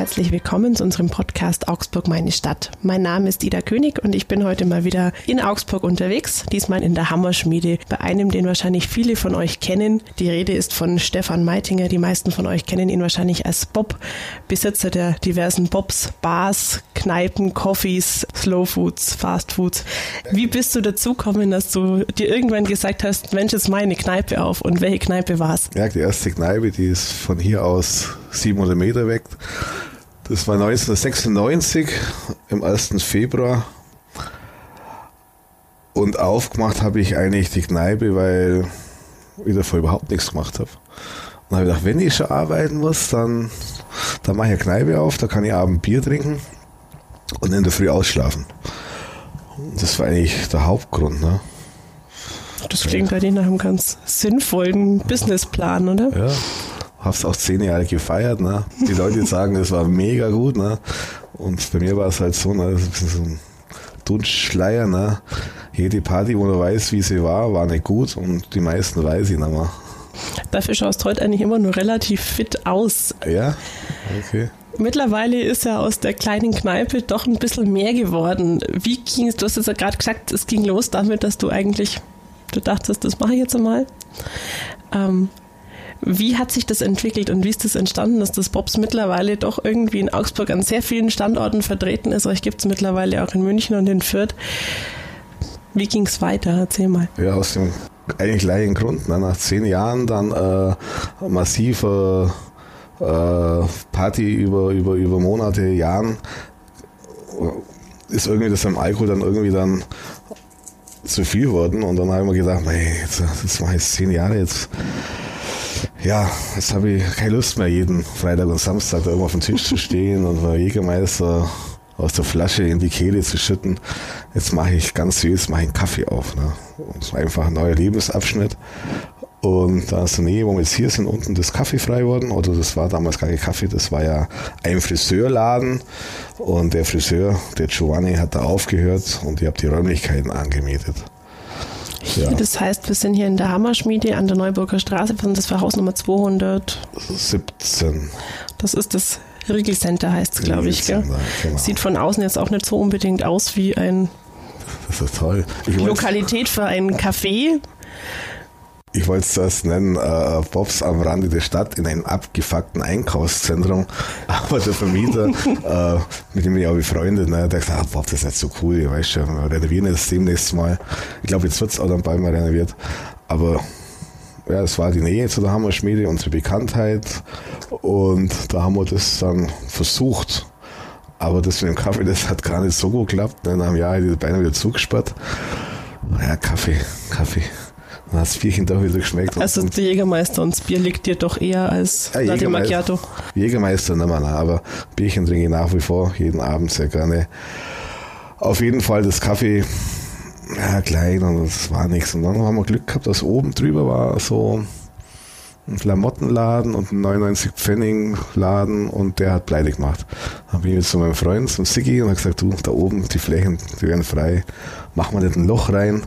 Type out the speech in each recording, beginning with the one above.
herzlich willkommen zu unserem Podcast Augsburg meine Stadt. Mein Name ist Ida König und ich bin heute mal wieder in Augsburg unterwegs, diesmal in der Hammerschmiede, bei einem, den wahrscheinlich viele von euch kennen. Die Rede ist von Stefan Meitinger, die meisten von euch kennen ihn wahrscheinlich als Bob, Besitzer der diversen Bobs, Bars, Kneipen, Coffees, Slow Foods, Fast Foods. Wie bist du dazu gekommen, dass du dir irgendwann gesagt hast, Mensch, jetzt meine Kneipe auf und welche Kneipe war es? Ja, die erste Kneipe, die ist von hier aus 700 Meter weg. Das war 1996 im 1. Februar. Und aufgemacht habe ich eigentlich die Kneipe, weil ich davor überhaupt nichts gemacht habe. Und habe gedacht, wenn ich schon arbeiten muss, dann, dann mache ich eine Kneipe auf, da kann ich abend Bier trinken und in der Früh ausschlafen. Das war eigentlich der Hauptgrund. Ne? Das klingt eigentlich nach einem ganz sinnvollen Businessplan, oder? Ja, hab's auch zehn Jahre gefeiert. Ne? Die Leute sagen, es war mega gut. Ne? Und bei mir war es halt so, ne? so ein Dunstschleier. Ne? Jede Party, wo du weißt, wie sie war, war nicht gut und die meisten weiß ich nicht mehr. Dafür schaust du heute eigentlich immer nur relativ fit aus. Ja, okay. Mittlerweile ist er aus der kleinen Kneipe doch ein bisschen mehr geworden. Wie ging es? Du hast es ja gerade gesagt, es ging los damit, dass du eigentlich, du dachtest, das mache ich jetzt einmal. Ähm, wie hat sich das entwickelt und wie ist das entstanden, dass das Bobs mittlerweile doch irgendwie in Augsburg an sehr vielen Standorten vertreten ist? Euch gibt es mittlerweile auch in München und in Fürth. Wie ging es weiter? Erzähl mal. Ja, aus dem eigentlich gleichen Grund. Ne? Nach zehn Jahren dann äh, massive äh, Party über, über, über Monate, Jahren ist irgendwie das am Alkohol dann irgendwie dann zu viel geworden und dann habe ich mir gedacht, hey, jetzt, das war jetzt zehn Jahre, jetzt ja, jetzt habe ich keine Lust mehr, jeden Freitag und Samstag da irgendwo auf dem Tisch zu stehen und bei Jägermeister aus der Flasche in die Kehle zu schütten. Jetzt mache ich ganz süß, mache einen Kaffee auf. Ne? Und war einfach ein neuer Lebensabschnitt. Und da ist der Nähe, wo wir jetzt hier sind, unten das Kaffee frei worden. Oder das war damals gar kein Kaffee, das war ja ein Friseurladen. Und der Friseur, der Giovanni, hat da aufgehört und ich habe die Räumlichkeiten angemietet. Ja. Das heißt, wir sind hier in der Hammerschmiede an der Neuburger Straße. Das war Haus Nummer 217. Das ist das Riegelcenter, heißt es, glaube ich. Gell? Genau. Sieht von außen jetzt auch nicht so unbedingt aus wie ein das ist toll. Ich Lokalität für einen Café ich wollte es zuerst nennen, äh, Bobs am Rande der Stadt in einem abgefuckten Einkaufszentrum. Aber der Vermieter, äh, mit dem ich auch befreundet, ne, der hat gesagt, ah, Bob, das ist nicht so cool, ich weiß schon, wir renovieren das demnächst mal. Ich glaube, jetzt wird es auch dann bald mal renoviert. Aber ja, es war die Nähe zu der Hammerschmiede, unsere Bekanntheit. Und da haben wir das dann versucht. Aber das mit dem Kaffee, das hat gar nicht so gut geklappt. Ne, einem Jahr ich die Beine wieder zugesperrt. Ja, Kaffee, Kaffee. Das Bierchen doch wieder geschmeckt. Also der Jägermeister und das Bier liegt dir doch eher als ja, Latte Macchiato. Jägermeister nicht mehr, aber Bierchen trinke ich nach wie vor, jeden Abend sehr gerne. Auf jeden Fall das Kaffee, ja, klein und das war nichts. Und dann haben wir Glück gehabt, dass oben drüber war so ein Klamottenladen und ein 99 Pfennig Laden und der hat pleite gemacht. Dann bin ich zu meinem Freund, zum Siggi und habe gesagt, du, da oben die Flächen, die werden frei machen wir nicht ein Loch rein.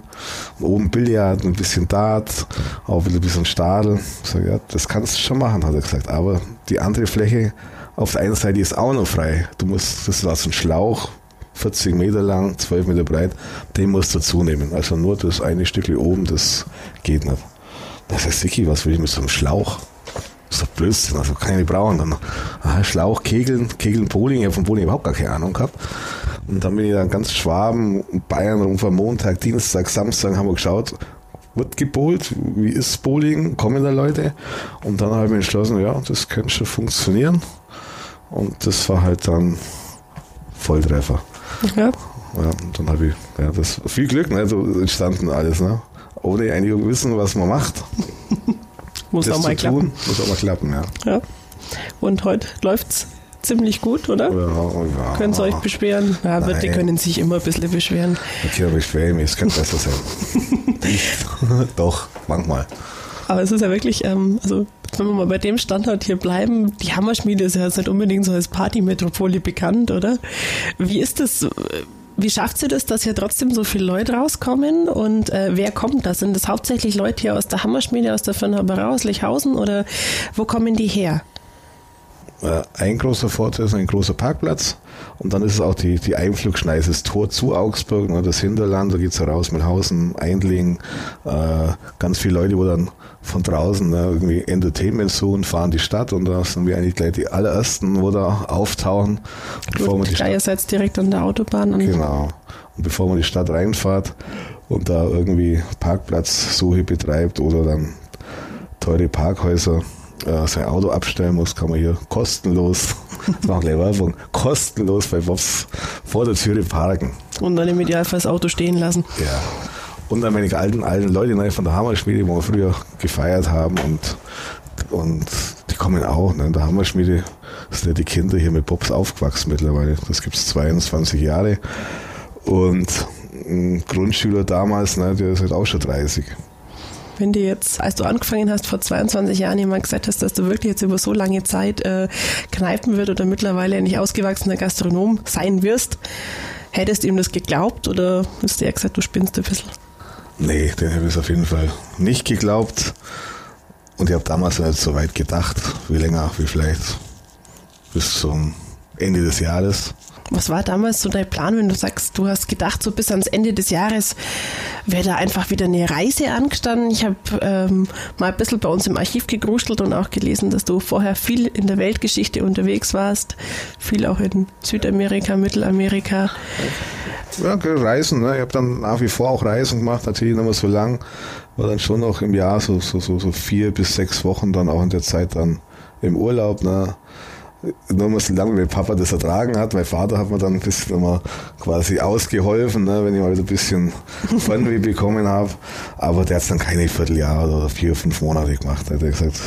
Und oben Billard, ein bisschen Dart, auch wieder ein bisschen Stadel. Ich sage, ja, das kannst du schon machen, hat er gesagt. Aber die andere Fläche auf der einen Seite ist auch noch frei. Du musst, das war so ein Schlauch, 40 Meter lang, 12 Meter breit, den musst du zunehmen. Also nur das eine Stückchen oben, das geht nicht. Das ist Siki, was will ich mit so einem Schlauch? Das ist doch Blödsinn, also kann ich nicht brauchen. Dann, aha, Schlauch, Kegeln, Kegeln, Bowling, ich habe von Bowling überhaupt gar keine Ahnung gehabt. Und dann bin ich dann ganz Schwaben, Bayern rum von Montag, Dienstag, Samstag haben wir geschaut, wird gebohlt, wie ist Bowling, kommen da Leute? Und dann habe ich mir entschlossen, ja, das könnte schon funktionieren. Und das war halt dann Volltreffer. Ja. Ja, und dann habe ich, ja, das viel Glück, ne, so entstanden alles, ne? Ohne eigentlich wissen, was man macht. muss das auch mal klappen. Tun, muss auch mal klappen, ja. ja. Und heute läuft's ziemlich gut, oder? Ja, ja. Können Sie euch beschweren? Ja, Nein. die können sich immer ein bisschen beschweren. Okay, beschweren mich, es könnte besser sein. Doch, manchmal. Aber es ist ja wirklich, ähm, also wenn wir mal bei dem Standort hier bleiben, die Hammerschmiede ist ja jetzt nicht unbedingt so als Partymetropole bekannt, oder? Wie ist das? Wie schafft sie das, dass hier trotzdem so viele Leute rauskommen? Und äh, wer kommt da? Sind das hauptsächlich Leute hier aus der Hammerschmiede, aus der Firma aus Lichhausen oder wo kommen die her? Ein großer Vorteil ist ein großer Parkplatz und dann ist es auch die, die Einflugschneise, das Tor zu Augsburg, ne, das Hinterland, da geht's raus mit Hausen, Eindling, äh, ganz viele Leute, wo dann von draußen ne, irgendwie Entertainment suchen, fahren die Stadt und da sind wir eigentlich gleich die allerersten, wo da auftauchen. Bevor Gut, man die klar, Stadt, ihr seid direkt an der Autobahn. genau. Und bevor man die Stadt reinfahrt und da irgendwie Parkplatzsuche betreibt oder dann teure Parkhäuser äh, sein Auto abstellen muss, kann man hier kostenlos, das machen gleich Werbung, kostenlos bei Bobs vor der Tür parken. Und dann im Idealfall das Auto stehen lassen. Ja. Und dann meine alten, alten Leute ne, von der Hammerschmiede, wo wir früher gefeiert haben und, und die kommen auch. Ne, in der Hammerschmiede sind ja die Kinder hier mit Bobs aufgewachsen mittlerweile. Das gibt es 22 Jahre. Und ein Grundschüler damals, ne, der ist halt auch schon 30. Wenn dir jetzt, als du angefangen hast, vor 22 Jahren jemand gesagt hast, dass du wirklich jetzt über so lange Zeit äh, Kneipenwirt oder mittlerweile nicht ausgewachsener Gastronom sein wirst, hättest du ihm das geglaubt oder hast du eher gesagt, du spinnst ein bisschen? Nee, den habe ich auf jeden Fall nicht geglaubt. Und ich habe damals nicht so weit gedacht, wie länger, wie vielleicht bis zum Ende des Jahres. Was war damals so dein Plan, wenn du sagst, du hast gedacht, so bis ans Ende des Jahres wäre da einfach wieder eine Reise angestanden? Ich habe ähm, mal ein bisschen bei uns im Archiv gegruschelt und auch gelesen, dass du vorher viel in der Weltgeschichte unterwegs warst, viel auch in Südamerika, Mittelamerika. Ja, Reisen. Ne? Ich habe dann nach wie vor auch Reisen gemacht, natürlich nicht mehr so lang. War dann schon noch im Jahr so, so, so, so vier bis sechs Wochen dann auch in der Zeit dann im Urlaub. Ne? Nur mal so lange, wie Papa das ertragen hat. Mein Vater hat mir dann ein bisschen immer quasi ausgeholfen, ne, wenn ich mal wieder ein bisschen Fernweh bekommen habe. Aber der hat es dann keine Vierteljahr oder vier, fünf Monate gemacht. Da hat er gesagt,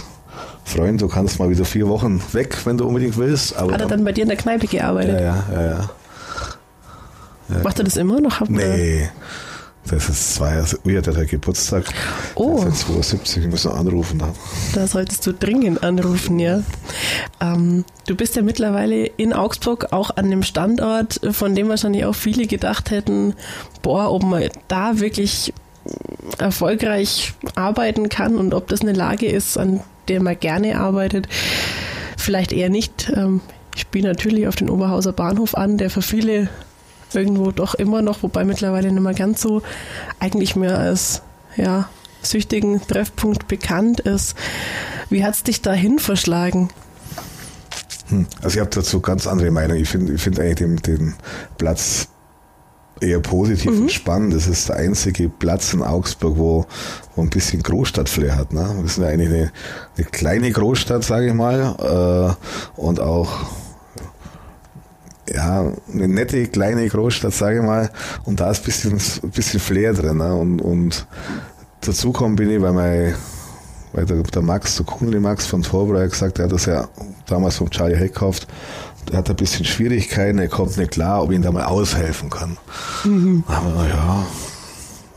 Freund, du kannst mal wieder vier Wochen weg, wenn du unbedingt willst. Aber hat er dann, dann bei dir in der Kneipe gearbeitet? Ja, ja, ja. ja. Macht er das immer noch? Nee. Das ist zwei, also, hat der Geburtstag? Oh. Das ist 72, ich muss noch anrufen. Da solltest du dringend anrufen, ja. Ähm, du bist ja mittlerweile in Augsburg auch an dem Standort, von dem wahrscheinlich auch viele gedacht hätten, boah, ob man da wirklich erfolgreich arbeiten kann und ob das eine Lage ist, an der man gerne arbeitet. Vielleicht eher nicht. Ähm, ich spiele natürlich auf den Oberhauser Bahnhof an, der für viele irgendwo doch immer noch, wobei mittlerweile nicht mehr ganz so, eigentlich mehr als ja, süchtigen Treffpunkt bekannt ist. Wie hat es dich dahin verschlagen? Hm. Also ich habe dazu ganz andere Meinung. Ich finde ich find eigentlich den, den Platz eher positiv mhm. und spannend. Das ist der einzige Platz in Augsburg, wo, wo ein bisschen Großstadtflair hat. Ne? Wir sind ja eigentlich eine, eine kleine Großstadt, sage ich mal, äh, und auch ja, eine nette kleine Großstadt, sage ich mal, und da ist ein bisschen, ein bisschen Flair drin. Ne? Und, und dazu kommen bin ich, weil mein, weil der, der Max, der Kunde Max von Torbrei gesagt, der hat das ja damals vom Charlie Heck gekauft, der hat ein bisschen Schwierigkeiten, er kommt nicht klar, ob ich ihm da mal aushelfen kann. Mhm. Aber ja,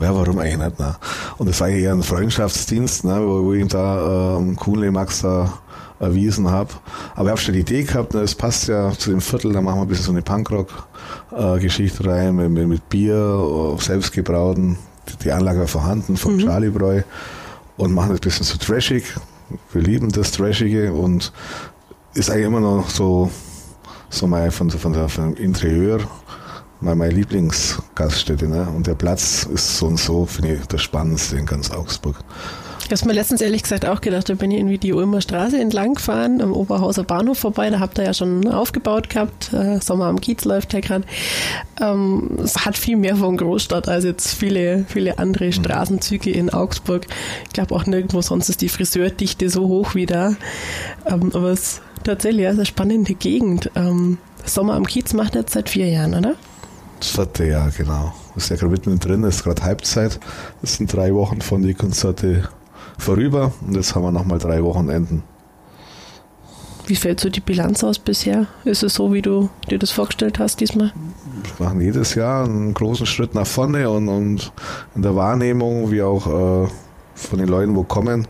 ja, warum eigentlich nicht? Ne? Und das war ja eher ein Freundschaftsdienst, ne, wo, wo ich ihm da ähm, Kuhnle Max da erwiesen habe. Aber ich habe schon die Idee gehabt, ne, es passt ja zu dem Viertel, da machen wir ein bisschen so eine Punkrock-Geschichte rein, mit, mit, mit Bier, äh, selbstgebrauten. Die Anlage war vorhanden vom mhm. Charlie Bräu und machen das ein bisschen so trashig. Wir lieben das Trashige und ist eigentlich immer noch so, so mal von, von, der, von dem Interieur mal meine Lieblingsgaststätte. Ne? Und der Platz ist so und so, finde ich, das Spannendste in ganz Augsburg. Ich habe mir letztens ehrlich gesagt auch gedacht, da bin ich irgendwie die Ulmer Straße entlang gefahren, am Oberhauser Bahnhof vorbei, da habt ihr ja schon aufgebaut gehabt, äh, Sommer am Kiez läuft ja gerade. Ähm, es hat viel mehr von Großstadt als jetzt viele, viele andere mhm. Straßenzüge in Augsburg. Ich glaube auch nirgendwo sonst ist die Friseurdichte so hoch wie da. Ähm, aber es ist tatsächlich eine spannende Gegend. Ähm, Sommer am Kiez macht jetzt seit vier Jahren, oder? Das vierte Jahr, genau. Ist ja gerade mittendrin, ist gerade Halbzeit. Das sind drei Wochen von die Konzerte vorüber und jetzt haben wir nochmal drei Wochenenden. Wie fällt so die Bilanz aus bisher? Ist es so, wie du dir das vorgestellt hast diesmal? Wir machen jedes Jahr einen großen Schritt nach vorne und, und in der Wahrnehmung, wie auch äh, von den Leuten, wo kommen,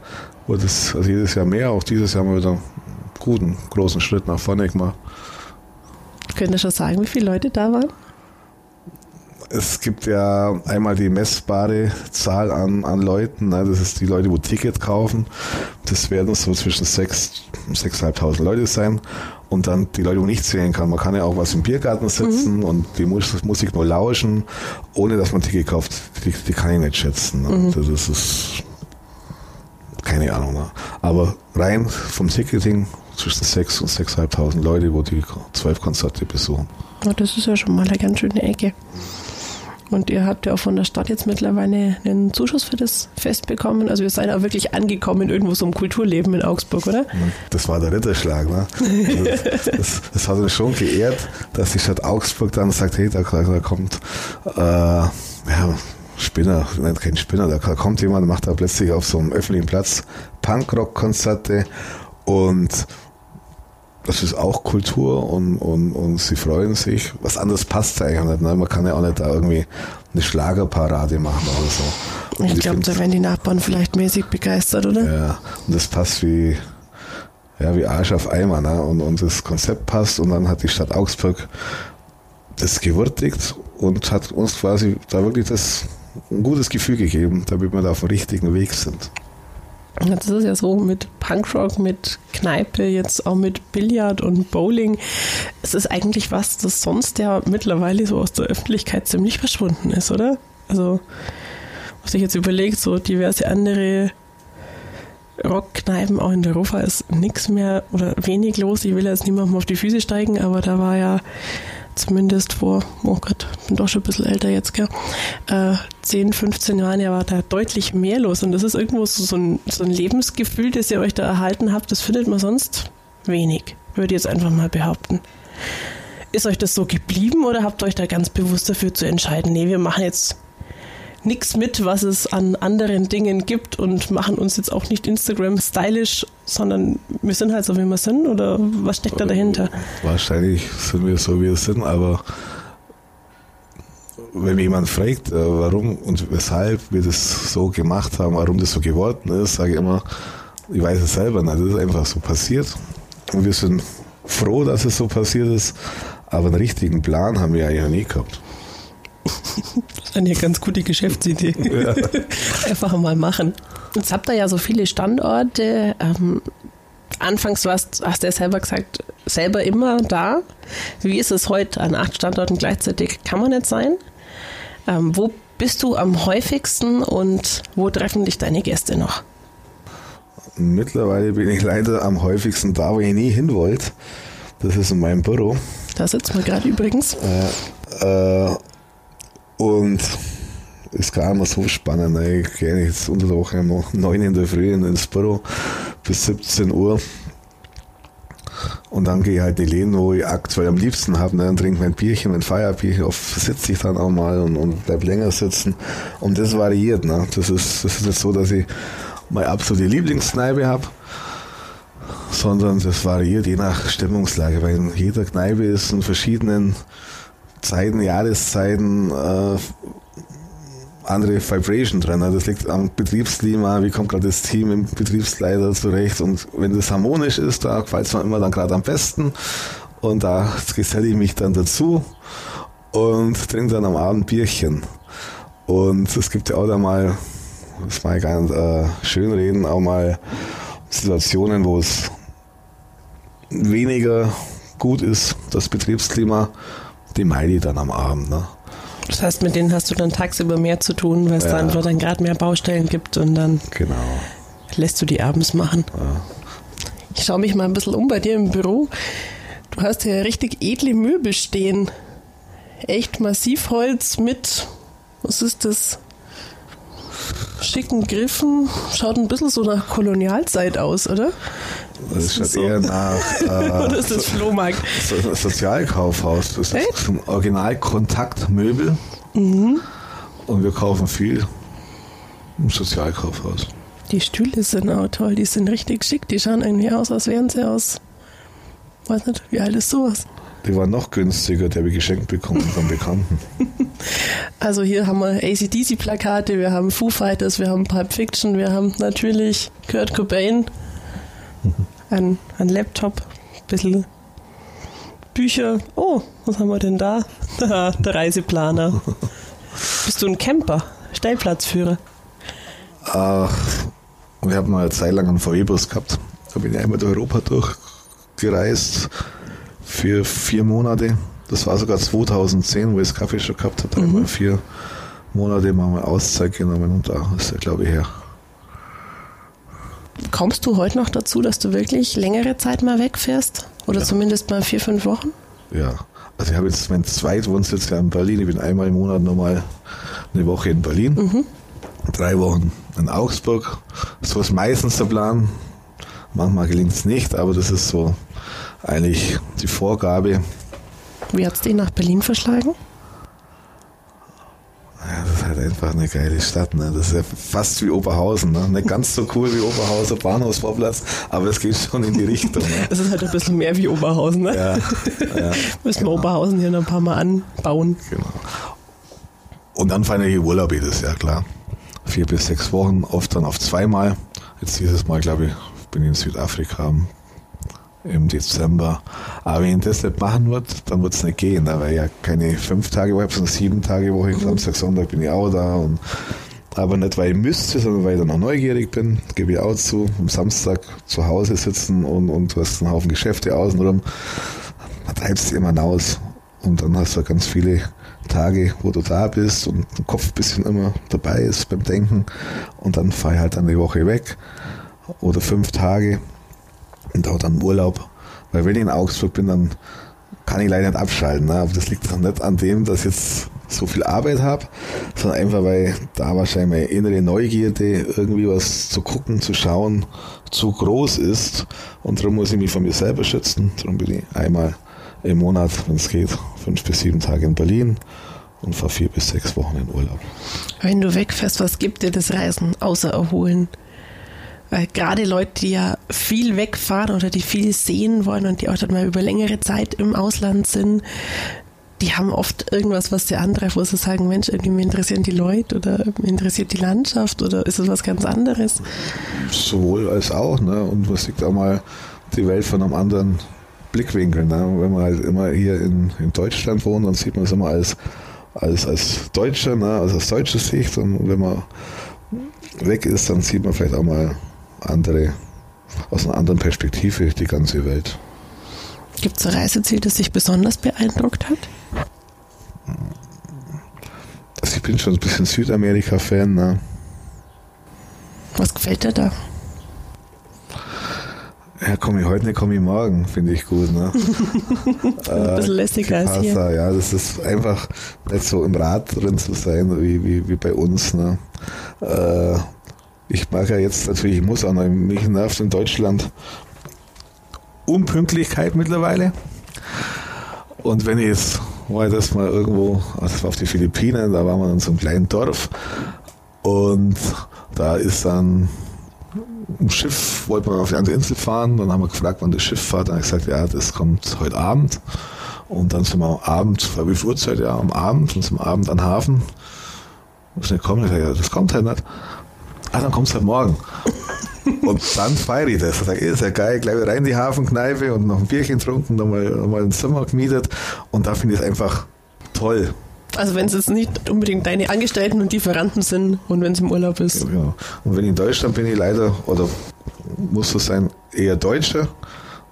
wird es also jedes Jahr mehr. Auch dieses Jahr haben wir wieder einen guten, großen Schritt nach vorne gemacht. Könnt ihr schon sagen, wie viele Leute da waren? Es gibt ja einmal die messbare Zahl an, an Leuten, ne? das ist die Leute, wo Ticket kaufen. Das werden so zwischen 6.000 und 6.500 Leute sein. Und dann die Leute, wo nicht sehen kann. Man kann ja auch was im Biergarten sitzen mhm. und die Musik nur lauschen, ohne dass man Ticket kauft. Die, die kann ich nicht schätzen. Ne? Mhm. Das ist, ist keine Ahnung. Ne? Aber rein vom Ticketing zwischen 6.000 und 6.500 Leute, wo die zwölf Konzerte besuchen. Ja, das ist ja schon mal eine ganz schöne Ecke. Und ihr habt ja auch von der Stadt jetzt mittlerweile einen Zuschuss für das Fest bekommen. Also ihr seid auch wirklich angekommen irgendwo so im Kulturleben in Augsburg, oder? Das war der Ritterschlag, ne? Also das, das, hat uns schon geehrt, dass die Stadt Augsburg dann sagt, hey, da, da kommt äh, ja, Spinner, nein, kein Spinner, da kommt jemand, macht da plötzlich auf so einem öffentlichen Platz Punkrock-Konzerte und das ist auch Kultur und, und, und sie freuen sich. Was anderes passt eigentlich nicht. Ne? Man kann ja auch nicht da irgendwie eine Schlagerparade machen oder so. Und ich glaube, da werden die Nachbarn vielleicht mäßig begeistert, oder? Ja, und das passt wie, ja, wie Arsch auf Eimer. Ne? Und, und das Konzept passt und dann hat die Stadt Augsburg das gewürdigt und hat uns quasi da wirklich das ein gutes Gefühl gegeben, damit wir da auf dem richtigen Weg sind. Jetzt ist es ja so mit Punkrock, mit Kneipe, jetzt auch mit Billard und Bowling. Es ist eigentlich was, das sonst ja mittlerweile so aus der Öffentlichkeit ziemlich verschwunden ist, oder? Also, was ich jetzt überlegt, so diverse andere Rockkneipen, auch in der Rofa ist nichts mehr oder wenig los. Ich will jetzt niemandem auf die Füße steigen, aber da war ja zumindest vor, oh Gott, bin doch schon ein bisschen älter jetzt, gell, äh, 10, 15 Jahren ja war da deutlich mehr los. Und das ist irgendwo so, so, ein, so ein Lebensgefühl, das ihr euch da erhalten habt, das findet man sonst wenig, würde ich jetzt einfach mal behaupten. Ist euch das so geblieben oder habt ihr euch da ganz bewusst dafür zu entscheiden, nee, wir machen jetzt nichts mit, was es an anderen Dingen gibt und machen uns jetzt auch nicht Instagram stylisch, sondern wir sind halt so, wie wir sind oder was steckt da dahinter? Wahrscheinlich sind wir so, wie wir sind, aber wenn mich jemand fragt, äh, warum und weshalb wir das so gemacht haben, warum das so geworden ist, sage ich immer, ich weiß es selber nicht, das ist einfach so passiert und wir sind froh, dass es so passiert ist, aber einen richtigen Plan haben wir eigentlich nie gehabt. Eine ganz gute Geschäftsidee. Ja. Einfach mal machen. Jetzt habt ihr ja so viele Standorte. Ähm, anfangs warst, hast du ja selber gesagt, selber immer da. Wie ist es heute an acht Standorten gleichzeitig? Kann man nicht sein. Ähm, wo bist du am häufigsten und wo treffen dich deine Gäste noch? Mittlerweile bin ich leider am häufigsten da, wo ich nie hin wollte. Das ist in meinem Büro. Da sitzen wir gerade übrigens. Äh, äh, und ist gar nicht so spannend. Ne? Ich gehe jetzt unter der Woche um 9 in der Früh ins Büro bis 17 Uhr. Und dann gehe ich halt die Läden, wo ich aktuell am liebsten habe, ne, und trinke mein Bierchen, mein Feierbierchen. Oft sitze ich dann auch mal und, und bleib länger sitzen. Und das variiert. Ne? Das, ist, das ist nicht so, dass ich meine absolute Lieblingskneipe habe, sondern das variiert je nach Stimmungslage, weil in jeder Kneipe ist in verschiedenen Zeiten, Jahreszeiten äh, andere Vibration drin. Das liegt am Betriebsklima, wie kommt gerade das Team im Betriebsleiter zurecht. Und wenn das harmonisch ist, da gefällt es mir immer dann gerade am besten. Und da geselle ich mich dann dazu und trinke dann am Abend Bierchen. Und es gibt ja auch da mal, das mal ganz äh, schön reden, auch mal Situationen, wo es weniger gut ist, das Betriebsklima die ich dann am Abend. Ne? Das heißt, mit denen hast du dann tagsüber mehr zu tun, weil es ja. da einfach dann gerade mehr Baustellen gibt und dann genau. lässt du die abends machen. Ja. Ich schaue mich mal ein bisschen um bei dir im Büro. Du hast ja richtig edle Möbel stehen. Echt Massivholz mit, was ist das? Schicken Griffen. Schaut ein bisschen so nach Kolonialzeit aus, oder? Das schaut so. eher nach. Äh, Oder ist das Flohmarkt? So, Sozialkaufhaus. Das ist zum Original Kontaktmöbel. Mhm. Und wir kaufen viel im Sozialkaufhaus. Die Stühle sind auch toll, die sind richtig schick. Die schauen irgendwie aus, als wären sie aus. Weiß nicht, wie alt ist sowas? Die waren noch günstiger, die habe ich geschenkt bekommen von Bekannten. Also hier haben wir ACDC-Plakate, wir haben Foo Fighters, wir haben Pulp Fiction, wir haben natürlich Kurt Cobain ein, ein Laptop, ein bisschen Bücher. Oh, was haben wir denn da? der Reiseplaner. Bist du ein Camper, Stellplatzführer? Ach, wir haben mal eine Zeit lang einen VW-Bus gehabt. Da bin ich einmal durch Europa durchgereist für vier Monate. Das war sogar 2010, wo ich das Kaffee schon gehabt habe. Da mhm. einmal vier Monate mal Auszeit genommen und da ist er, glaube ich, her. Kommst du heute noch dazu, dass du wirklich längere Zeit mal wegfährst? Oder ja. zumindest mal vier, fünf Wochen? Ja, also ich habe jetzt meinen Zweitwohnsitz ja in Berlin. Ich bin einmal im Monat nochmal eine Woche in Berlin. Mhm. Drei Wochen in Augsburg. So ist meistens der Plan. Manchmal gelingt es nicht, aber das ist so eigentlich die Vorgabe. Wie hat es dich nach Berlin verschlagen? Ja, das ist halt einfach eine geile Stadt. Ne? Das ist ja fast wie Oberhausen. Ne? Nicht ganz so cool wie Oberhausen Bahnhofsvorplatz, aber es geht schon in die Richtung. Ne? Es ist halt ein bisschen mehr wie Oberhausen. Ne? Ja, ja, Müssen genau. wir Oberhausen hier noch ein paar Mal anbauen. Genau. Und dann feiere ich Urlaub jedes Jahr, klar. Vier bis sechs Wochen, oft dann auf zweimal. Jetzt dieses Mal, glaube ich, bin ich in Südafrika im Dezember. Aber wenn ich das nicht machen würde, dann wird es nicht gehen. Da wäre ja keine fünf Tage Woche, sondern sieben Tage Woche. Mhm. Samstag, Sonntag bin ich auch da. Und, aber nicht, weil ich müsste, sondern weil ich dann auch neugierig bin, gebe ich auch zu. Am Samstag zu Hause sitzen und, und du hast einen Haufen Geschäfte außenrum. Man treibst immer hinaus. Und dann hast du ganz viele Tage, wo du da bist und der Kopf ein bisschen immer dabei ist beim Denken. Und dann fahre ich halt dann die Woche weg oder fünf Tage und auch dann Urlaub. Weil wenn ich in Augsburg bin, dann kann ich leider nicht abschalten. Ne? Aber das liegt dann nicht an dem, dass ich jetzt so viel Arbeit habe, sondern einfach, weil da wahrscheinlich meine innere Neugierde, irgendwie was zu gucken, zu schauen, zu groß ist. Und darum muss ich mich von mir selber schützen. Darum bin ich einmal im Monat, wenn es geht, fünf bis sieben Tage in Berlin und fahre vier bis sechs Wochen in Urlaub. Wenn du wegfährst, was gibt dir das Reisen außer Erholen? Weil gerade Leute, die ja viel wegfahren oder die viel sehen wollen und die auch dann mal über längere Zeit im Ausland sind, die haben oft irgendwas, was der andere, wo sie sagen, Mensch, irgendwie mich interessieren die Leute oder mich interessiert die Landschaft oder ist es was ganz anderes? Sowohl als auch, ne? Und man sieht auch mal die Welt von einem anderen Blickwinkel. Ne? Wenn man halt immer hier in, in Deutschland wohnt, dann sieht man es immer als, als, als Deutscher, ne? also aus deutscher Sicht. Und wenn man weg ist, dann sieht man vielleicht auch mal andere, aus einer anderen Perspektive die ganze Welt. Gibt es ein Reiseziel, das dich besonders beeindruckt hat? Also ich bin schon ein bisschen Südamerika-Fan. Ne? Was gefällt dir da? Ja, komme ich heute nicht, komme ich morgen, finde ich gut. Ne? ein bisschen lässiger als hier. Ja, das ist einfach nicht so im Rad drin zu sein, wie, wie, wie bei uns. Ne? Äh, ich mag ja jetzt natürlich, ich muss auch noch, mich nervt in Deutschland Unpünktlichkeit mittlerweile. Und wenn ich jetzt, war das mal irgendwo, also das war auf die Philippinen, da waren wir in so einem kleinen Dorf und da ist dann ein Schiff, wollte man auf die andere Insel fahren, dann haben wir gefragt, wann das Schiff fährt, dann habe ich gesagt, ja, das kommt heute Abend. Und dann sind wir am Abend, wie viel Uhrzeit? Ja, am Abend, und zum Abend an Hafen. Muss nicht kommen, ich sage, ja, das kommt halt nicht ah, dann kommst du halt morgen. Und dann feiere ich das. Ich sage, ist ja geil, gleich rein in die Hafenkneipe und noch ein Bierchen getrunken, nochmal noch mal ein Zimmer gemietet. Und da finde ich es einfach toll. Also wenn es jetzt nicht unbedingt deine Angestellten und Lieferanten sind und wenn es im Urlaub ist. Ja, genau. Und wenn ich in Deutschland bin, ich leider, oder muss so sein, eher Deutscher.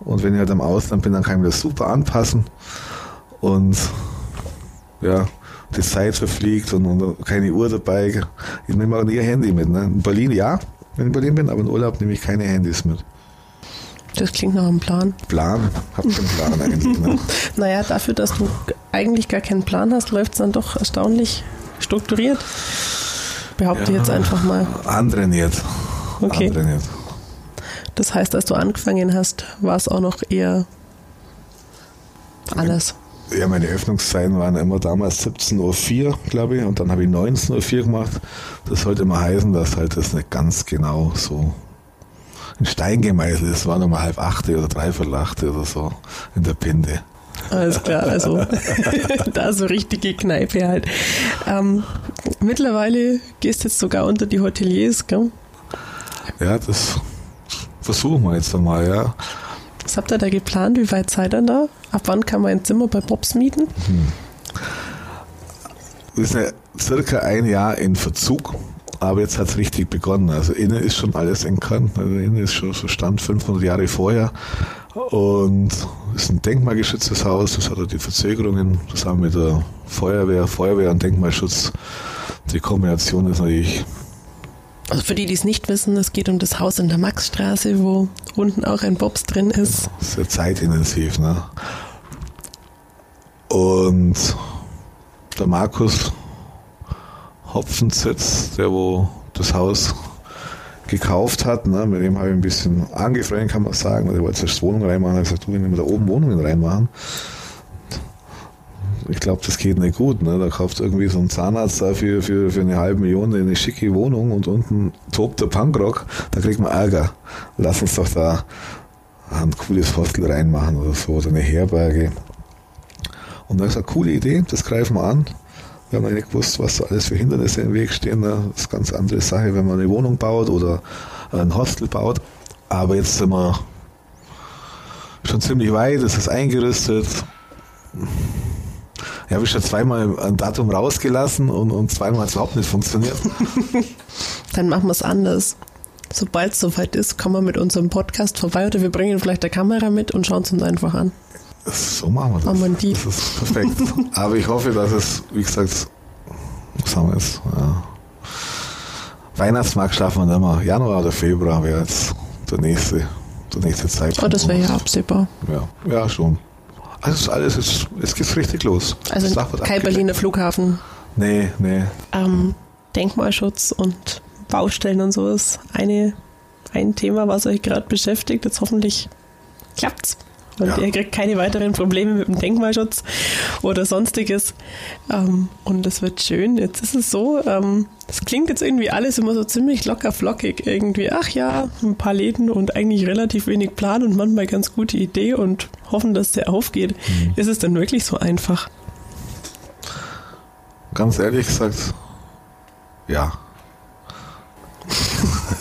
Und wenn ich halt am Ausland bin, dann kann ich mir das super anpassen. Und ja, die Zeit verfliegt und, und keine Uhr dabei. Ich nehme auch nie ein Handy mit. Ne? In Berlin ja, wenn ich in Berlin bin, aber in Urlaub nehme ich keine Handys mit. Das klingt nach einem Plan. Plan? Hab keinen Plan eigentlich. Ne? naja, dafür, dass du eigentlich gar keinen Plan hast, läuft es dann doch erstaunlich strukturiert. Behaupte ja, jetzt einfach mal. Antrainiert. Okay. Antrainiert. Das heißt, als du angefangen hast, war es auch noch eher alles. Ja, meine Öffnungszeiten waren immer damals 17.04 Uhr, glaube ich, und dann habe ich 19.04 Uhr gemacht. Das sollte immer heißen, dass halt das nicht ganz genau so in Stein gemeißelt ist. War nochmal halb achte oder dreiviertel achte oder so in der Pinde. Alles klar, also da so richtige Kneipe halt. Ähm, mittlerweile gehst du jetzt sogar unter die Hoteliers, gell? Ja, das versuchen wir jetzt einmal, ja. Was habt ihr da geplant? Wie weit seid ihr da? Ab wann kann man ein Zimmer bei Bobs mieten? Hm. wir sind ja circa ein Jahr in Verzug, aber jetzt hat es richtig begonnen. Also innen ist schon alles entkannt. Also innen ist schon so Stand 500 Jahre vorher. Und es ist ein denkmalgeschütztes Haus, das hat auch die Verzögerungen zusammen mit der Feuerwehr, Feuerwehr und Denkmalschutz. Die Kombination ist natürlich also für die, die es nicht wissen, es geht um das Haus in der Maxstraße, wo unten auch ein Bobs drin ist. Sehr zeitintensiv, ne? Und der Markus Hopfensitz, der wo das Haus gekauft hat, ne, mit dem habe ich ein bisschen angefreundet, kann man sagen. Der wollte zuerst Wohnung reinmachen, habe gesagt, du, wenn wir da oben Wohnungen reinmachen, ich glaube, das geht nicht gut. Ne? Da kauft irgendwie so ein Zahnarzt da für, für, eine halbe Million eine schicke Wohnung und unten tobt der Punkrock, da kriegt man Ärger. Lass uns doch da ein cooles Hostel reinmachen oder so, oder eine Herberge. Und dann ist eine coole Idee, das greifen wir an. Wir haben noch nicht gewusst, was alles für Hindernisse im Weg stehen. Ne? Das ist eine ganz andere Sache, wenn man eine Wohnung baut oder ein Hostel baut. Aber jetzt sind wir schon ziemlich weit, es ist eingerüstet. Ich habe schon zweimal ein Datum rausgelassen und, und zweimal hat es überhaupt nicht funktioniert. Dann machen wir es anders. Sobald es soweit ist, kommen wir mit unserem Podcast vorbei oder wir bringen vielleicht eine Kamera mit und schauen es uns einfach an. So machen wir das. Machen wir das ist perfekt. Aber ich hoffe, dass es, wie gesagt, was haben wir? Ja. Weihnachtsmarkt schaffen wir mehr. Januar oder Februar wäre jetzt der nächste, der nächste Zeitpunkt. Oh, das wäre ja absehbar. Ja, ja, schon. Also alles ist, es geht richtig los. Also kein Berliner Flughafen. Nee, nee. Ähm, Denkmalschutz und Baustellen und sowas. Eine, ein Thema, was euch gerade beschäftigt. Jetzt hoffentlich klappt's. Und ja. ihr kriegt keine weiteren Probleme mit dem Denkmalschutz oder sonstiges. Ähm, und es wird schön. Jetzt ist es so, ähm, es klingt jetzt irgendwie alles immer so ziemlich locker flockig irgendwie. Ach ja, ein paar Läden und eigentlich relativ wenig Plan und manchmal ganz gute Idee und hoffen, dass der aufgeht. Mhm. Ist es denn wirklich so einfach? Ganz ehrlich gesagt, ja.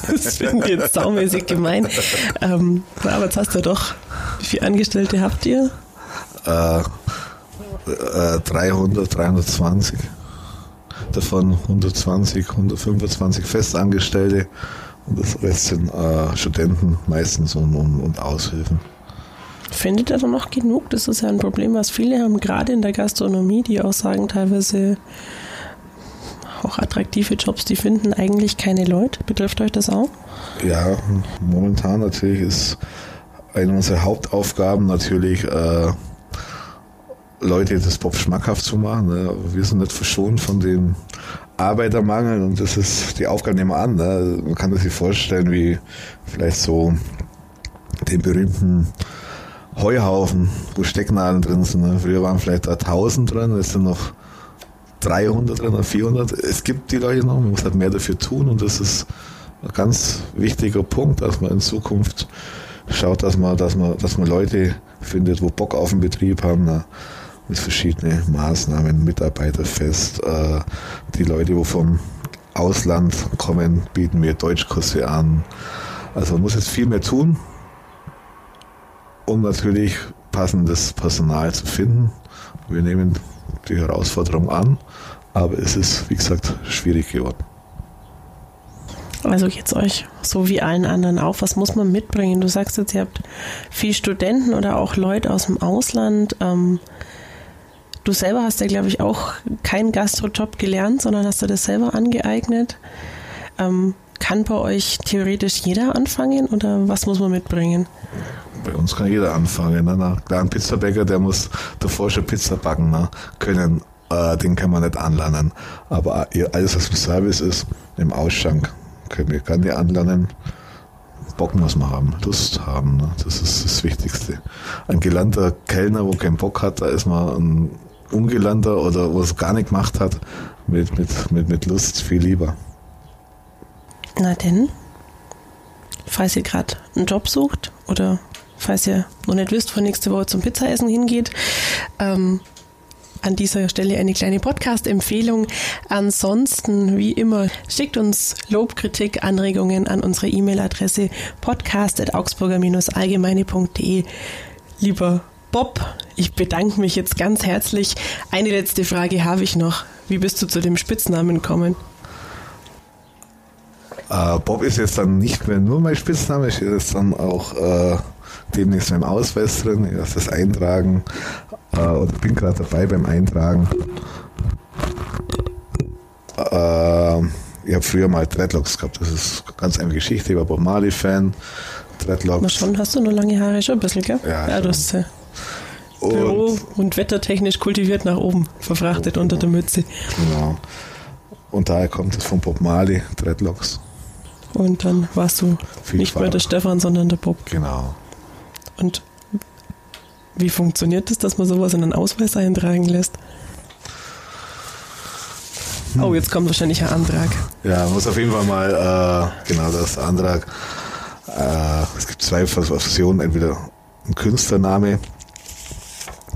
Das finde ich jetzt saumäßig gemein. Ähm, aber jetzt hast du doch, wie viele Angestellte habt ihr? Äh, äh, 300, 320. Davon 120, 125 Festangestellte und das Rest sind äh, Studenten meistens und, und, und Aushilfen. Findet ihr da noch genug? Das ist ja ein Problem, was viele haben, gerade in der Gastronomie, die auch sagen, teilweise auch attraktive Jobs, die finden eigentlich keine Leute. Betrifft euch das auch? Ja, momentan natürlich ist eine unserer Hauptaufgaben natürlich, äh, Leute das Pop schmackhaft zu machen. Ne? Wir sind nicht verschont von dem Arbeitermangel und das ist die Aufgabe nehmen wir an. Ne? Man kann sich vorstellen, wie vielleicht so den berühmten Heuhaufen, wo Stecknadeln drin sind. Ne? Früher waren vielleicht da 1000 drin, jetzt sind noch 300 oder 400. Es gibt die Leute noch, man muss halt mehr dafür tun und das ist ein ganz wichtiger Punkt, dass man in Zukunft schaut, dass man, dass man, dass man Leute findet, wo Bock auf den Betrieb haben, na, mit verschiedenen Maßnahmen, Mitarbeiterfest, äh, die Leute, wo vom Ausland kommen, bieten wir Deutschkurse an. Also man muss jetzt viel mehr tun, um natürlich passendes Personal zu finden. Wir nehmen die Herausforderung an, aber es ist, wie gesagt, schwierig geworden. Also geht's euch so wie allen anderen auch. Was muss man mitbringen? Du sagst jetzt, ihr habt viel Studenten oder auch Leute aus dem Ausland. Ähm, du selber hast ja, glaube ich, auch keinen Gastrojob gelernt, sondern hast du das selber angeeignet. Ähm, kann bei euch theoretisch jeder anfangen oder was muss man mitbringen? Bei uns kann jeder anfangen. Ne? Klar, ein Pizzabäcker, der muss davor schon Pizza backen ne? können. Äh, den kann man nicht anlernen. Aber alles, was im Service ist, im Ausschank, können wir gerne anlernen. Bock muss man haben, Lust haben. Ne? Das ist das Wichtigste. Ein gelernter Kellner, wo keinen Bock hat, da ist man ein ungelernter oder wo es gar nicht gemacht hat, mit, mit, mit, mit Lust viel lieber. Na denn, falls ihr gerade einen Job sucht oder falls ihr noch nicht wisst, wo nächste Woche zum Pizzaessen hingeht, ähm, an dieser Stelle eine kleine Podcast-Empfehlung. Ansonsten, wie immer, schickt uns Lob, Kritik, Anregungen an unsere E-Mail-Adresse podcast.augsburger-allgemeine.de. Lieber Bob, ich bedanke mich jetzt ganz herzlich. Eine letzte Frage habe ich noch. Wie bist du zu dem Spitznamen gekommen? Äh, Bob ist jetzt dann nicht mehr nur mein Spitzname, steht jetzt dann auch äh, demnächst beim Ausweis drin. Ich lasse das eintragen äh, oder bin gerade dabei beim Eintragen. Äh, ich habe früher mal Dreadlocks gehabt. Das ist eine ganz eine Geschichte. Ich war Bob Marley-Fan. Dreadlocks. Na schon, hast du noch lange Haare schon ein bisschen, gell? Ja, ja du hast sie Büro- Und, und wettertechnisch kultiviert nach oben verfrachtet unter der Mütze. genau. Und daher kommt es von Bob Marley, Dreadlocks. Und dann warst du Viel nicht mehr der Stefan, sondern der Bob. Genau. Und wie funktioniert das, dass man sowas in einen Ausweis eintragen lässt? Hm. Oh, jetzt kommt wahrscheinlich ein Antrag. Ja, muss auf jeden Fall mal, äh, genau, das Antrag. Äh, es gibt zwei Vers- Versionen, entweder ein Künstlername,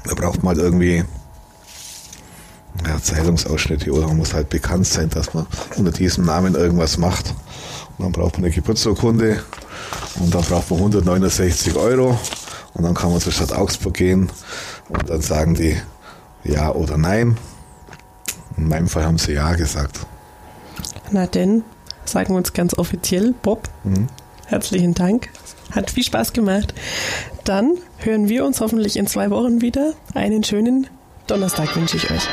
da braucht man halt irgendwie ja, Zeitungsausschnitte oder man muss halt bekannt sein, dass man unter diesem Namen irgendwas macht. Dann braucht man eine Geburtsurkunde und dann braucht man 169 Euro und dann kann man zur Stadt Augsburg gehen und dann sagen die ja oder nein. In meinem Fall haben sie ja gesagt. Na denn, sagen wir uns ganz offiziell, Bob, Mhm. herzlichen Dank. Hat viel Spaß gemacht. Dann hören wir uns hoffentlich in zwei Wochen wieder. Einen schönen Donnerstag wünsche ich euch.